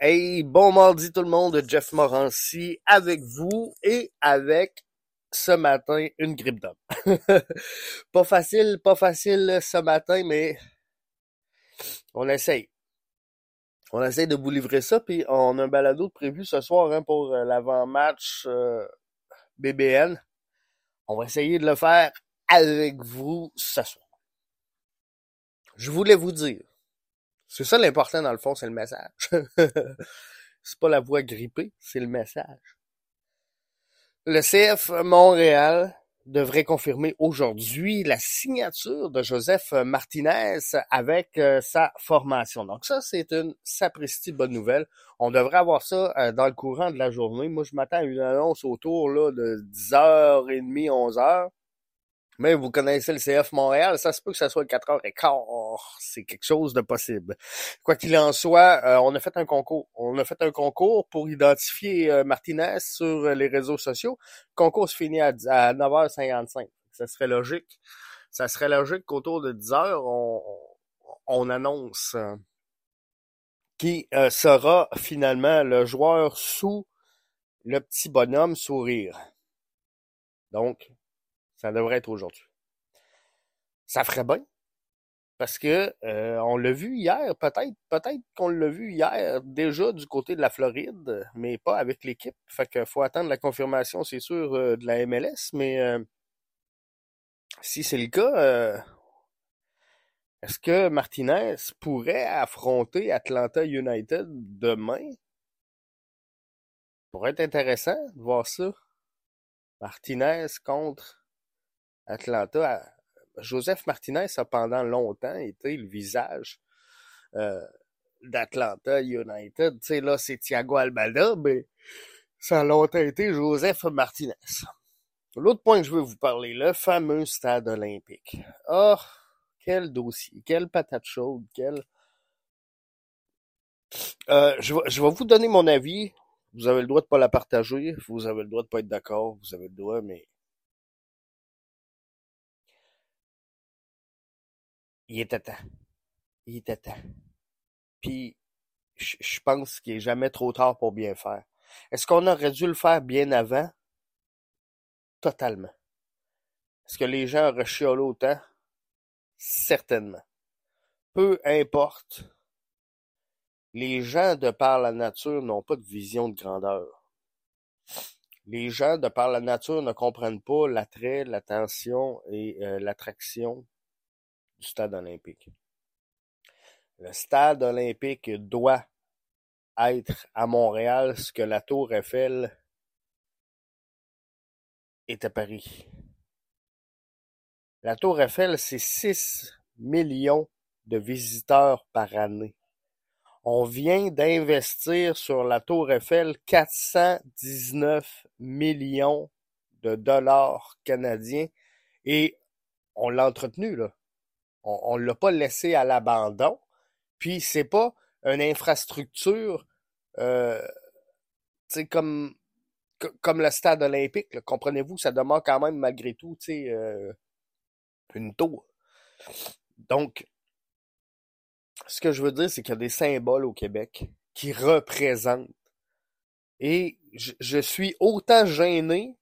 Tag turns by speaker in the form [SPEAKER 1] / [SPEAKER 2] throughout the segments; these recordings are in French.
[SPEAKER 1] Hey, bon mardi tout le monde, Jeff Morancy avec vous et avec ce matin une grippe d'homme. pas facile, pas facile ce matin, mais on essaye. On essaye de vous livrer ça, puis on a un balado prévu ce soir hein, pour euh, l'avant-match euh, BBN. On va essayer de le faire avec vous ce soir. Je voulais vous dire, c'est ça l'important dans le fond, c'est le message. c'est pas la voix grippée, c'est le message. Le CF Montréal devrait confirmer aujourd'hui la signature de Joseph Martinez avec euh, sa formation. Donc ça, c'est une sapristi bonne nouvelle. On devrait avoir ça euh, dans le courant de la journée. Moi, je m'attends à une annonce autour là, de 10h30, 11h. Mais vous connaissez le CF Montréal, ça se peut que ça soit le 4h15. C'est quelque chose de possible. Quoi qu'il en soit, euh, on a fait un concours. On a fait un concours pour identifier euh, Martinez sur les réseaux sociaux. Le concours se finit à, 9h55. Ça serait logique. Ça serait logique qu'autour de 10h, on, on annonce euh, qui sera finalement le joueur sous le petit bonhomme sourire. Donc, ça devrait être aujourd'hui. Ça ferait bien. Parce que euh, on l'a vu hier, peut-être, peut-être qu'on l'a vu hier déjà du côté de la Floride, mais pas avec l'équipe. Fait qu'il faut attendre la confirmation, c'est sûr, euh, de la MLS. Mais euh, si c'est le cas, est-ce que Martinez pourrait affronter Atlanta United demain? pourrait être intéressant de voir ça. Martinez contre Atlanta, Joseph Martinez a pendant longtemps été le visage euh, d'Atlanta United. Tu sais, là, c'est Thiago Albalda, mais ça a longtemps été Joseph Martinez. L'autre point que je veux vous parler, le fameux stade olympique. Oh, quel dossier, quelle patate chaude, quel... Euh, je, je vais vous donner mon avis. Vous avez le droit de pas la partager. Vous avez le droit de pas être d'accord. Vous avez le droit, mais il était temps. Il était temps. Puis, je pense qu'il est jamais trop tard pour bien faire. Est-ce qu'on aurait dû le faire bien avant? Totalement. Est-ce que les gens auraient chiolé autant? Certainement. Peu importe. Les gens, de par la nature, n'ont pas de vision de grandeur. Les gens, de par la nature, ne comprennent pas l'attrait, l'attention et euh, l'attraction du stade olympique. Le stade olympique doit être à Montréal ce que la tour Eiffel est à Paris. La tour Eiffel, c'est 6 millions de visiteurs par année. On vient d'investir sur la tour Eiffel 419 millions de dollars canadiens et on l'a entretenu, là. On ne l'a pas laissé à l'abandon. Puis c'est pas une infrastructure euh, comme, le stade olympique. Comprenez-vous, ça demande quand même malgré tout euh, une tour. Donc, ce que je veux dire, c'est qu'il y a des symboles au Québec qui représentent. Et je suis autant gêné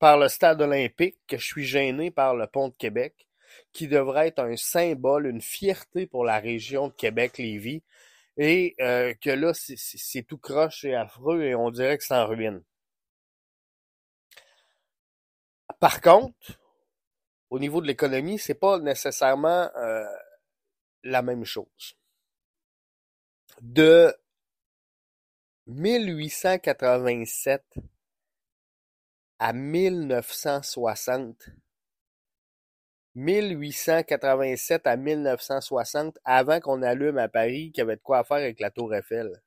[SPEAKER 1] par le stade olympique que je suis gêné par le pont de Québec qui devrait être un symbole, une fierté pour la région de Québec-Lévis. et euh, que là, c'est tout croche et affreux et on dirait que c'est en ruine. Par contre, au niveau de l'économie, c'est pas nécessairement euh, la même chose. De 1887 à 1960, 1887 à 1960, avant qu'on allume à Paris, qu'il y avait de quoi faire avec la Tour Eiffel.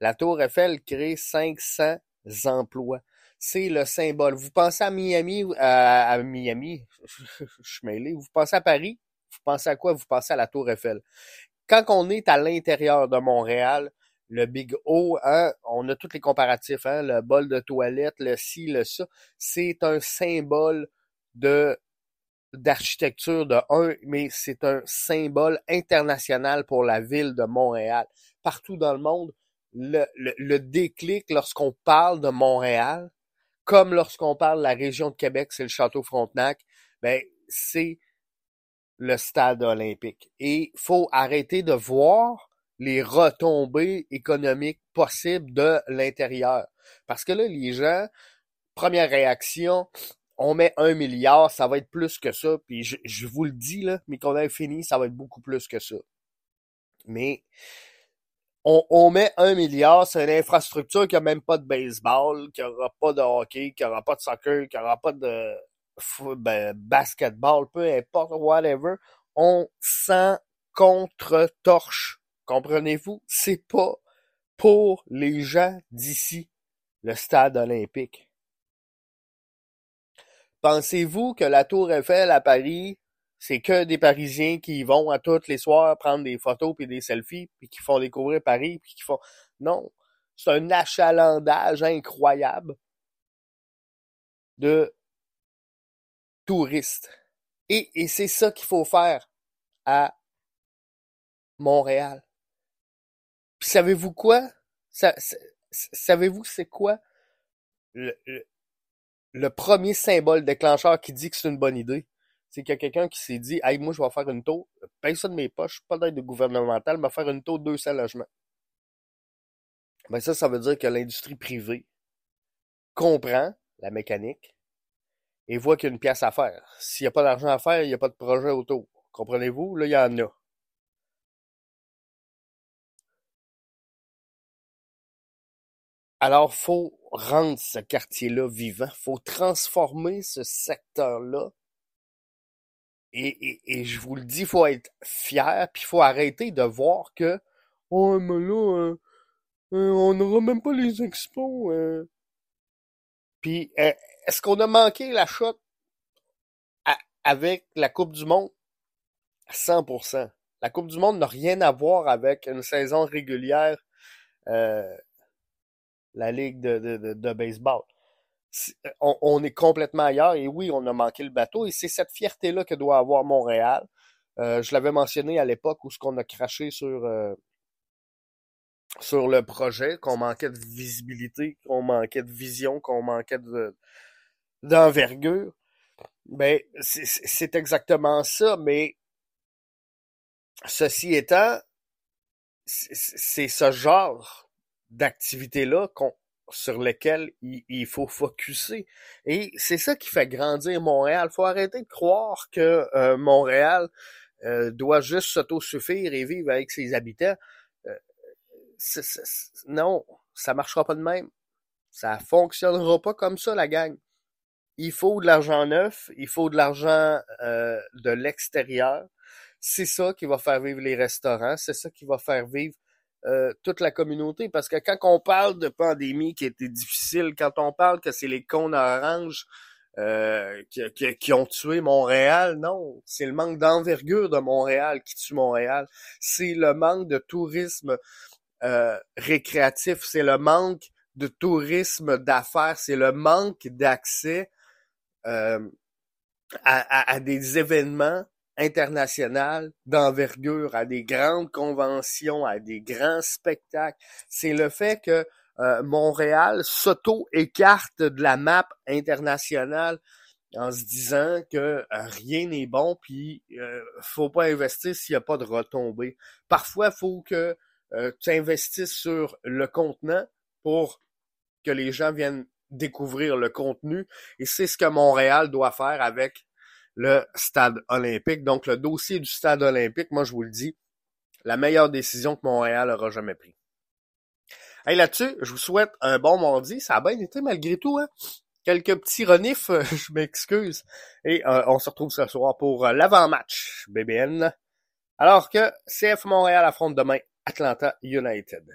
[SPEAKER 1] La Tour Eiffel crée 500 emplois. C'est le symbole. Vous pensez à Miami, à, à Miami, je suis mêlé. Vous pensez à Paris, vous pensez à quoi? Vous pensez à la Tour Eiffel. Quand on est à l'intérieur de Montréal, le Big O, hein, on a tous les comparatifs, hein, le bol de toilette, le ci, le ça, c'est un symbole de d'architecture de un, mais c'est un symbole international pour la ville de Montréal. Partout dans le monde, le, le, déclic lorsqu'on parle de Montréal, comme lorsqu'on parle de la région de Québec, c'est le Château Frontenac, ben, c'est le stade olympique. Et faut arrêter de voir les retombées économiques possibles de l'intérieur. Parce que là, les gens, première réaction, on met un milliard, ça va être plus que ça. Puis je, vous le dis, là, mais qu'on ait fini, ça va être beaucoup plus que ça. Mais on, met un milliard, c'est une infrastructure qui a même pas de baseball, qui aura pas de hockey, qui aura pas de soccer, qui aura pas de ben, basketball, peu importe, whatever. On s'en contre-torche. Comprenez-vous? C'est pas pour les gens d'ici, le stade olympique. Pensez-vous que la Tour Eiffel à Paris, c'est que des Parisiens qui vont à tous les soirs prendre des photos puis des selfies puis qui font découvrir Paris puis qui font non, c'est un achalandage incroyable de touristes. Et, et c'est ça qu'il faut faire à Montréal. Puis savez-vous quoi? savez-vous c'est quoi le, le premier symbole déclencheur qui dit que c'est une bonne idée, c'est qu'il y a quelqu'un qui s'est dit Hey, moi, je vais faire une taux, paye ça de mes poches, pas d'aide gouvernementale, mais faire une taux de 200 logements. Ben ça, ça veut dire que l'industrie privée comprend la mécanique et voit qu'il y a une pièce à faire. S'il n'y a pas d'argent à faire, il n'y a pas de projet autour. Comprenez-vous? Là, il y en a. Alors, faut rendre ce quartier-là vivant, faut transformer ce secteur-là. Et, et, je vous le dis, faut être fier, puis faut arrêter de voir que oh mais là, euh, euh, on n'aura même pas les expos. Euh. Puis est-ce qu'on a manqué la shot avec la Coupe du Monde? 100%. La Coupe du Monde n'a rien à voir avec une saison régulière la ligue de, baseball. Euh, on, est complètement ailleurs et oui, on a manqué le bateau et c'est cette fierté-là que doit avoir Montréal. Euh, je l'avais mentionné à l'époque où ce qu'on a craché sur euh, sur le projet, qu'on manquait de visibilité, qu'on manquait de vision, qu'on manquait de d'envergure. Ben, c'est exactement ça, mais ceci étant, c'est ce genre d'activités-là sur lesquelles il, faut focuser. Et c'est ça qui fait grandir Montréal. Il faut arrêter de croire que euh, Montréal euh, doit juste s'autosuffire et vivre avec ses habitants. Euh, non, ça marchera pas de même. Ça fonctionnera pas comme ça, la gang. Il faut de l'argent neuf, il faut de l'argent de l'extérieur. C'est ça qui va faire vivre les restaurants, c'est ça qui va faire vivre euh, toute la communauté. Parce que quand on parle de pandémie qui était difficile, quand on parle que c'est les cons orange euh, qui, qui, ont tué Montréal, non, c'est le manque d'envergure de Montréal qui tue Montréal. C'est le manque de tourisme euh, récréatif, c'est le manque de tourisme d'affaires, c'est le manque d'accès à, à, des événements internationales d'envergure, à des grandes conventions, à des grands spectacles. C'est le fait que euh, Montréal s'auto-écarte de la map internationale en se disant que euh, rien n'est bon, puis euh, faut pas investir s'il n'y a pas de retombées. Parfois, faut que euh, tu investisses sur le contenant pour que les gens viennent découvrir le contenu. Et c'est ce que Montréal doit faire avec le stade olympique. Donc, le dossier du stade olympique, moi, je vous le dis, la meilleure décision que Montréal aura jamais prise. Hey, là-dessus, je vous souhaite un bon mardi. Ça a bien été malgré tout, hein? Quelques petits renifs, je m'excuse. Et euh, on se retrouve ce soir pour euh, l'avant-match BBN. Alors que CF Montréal affronte demain Atlanta United.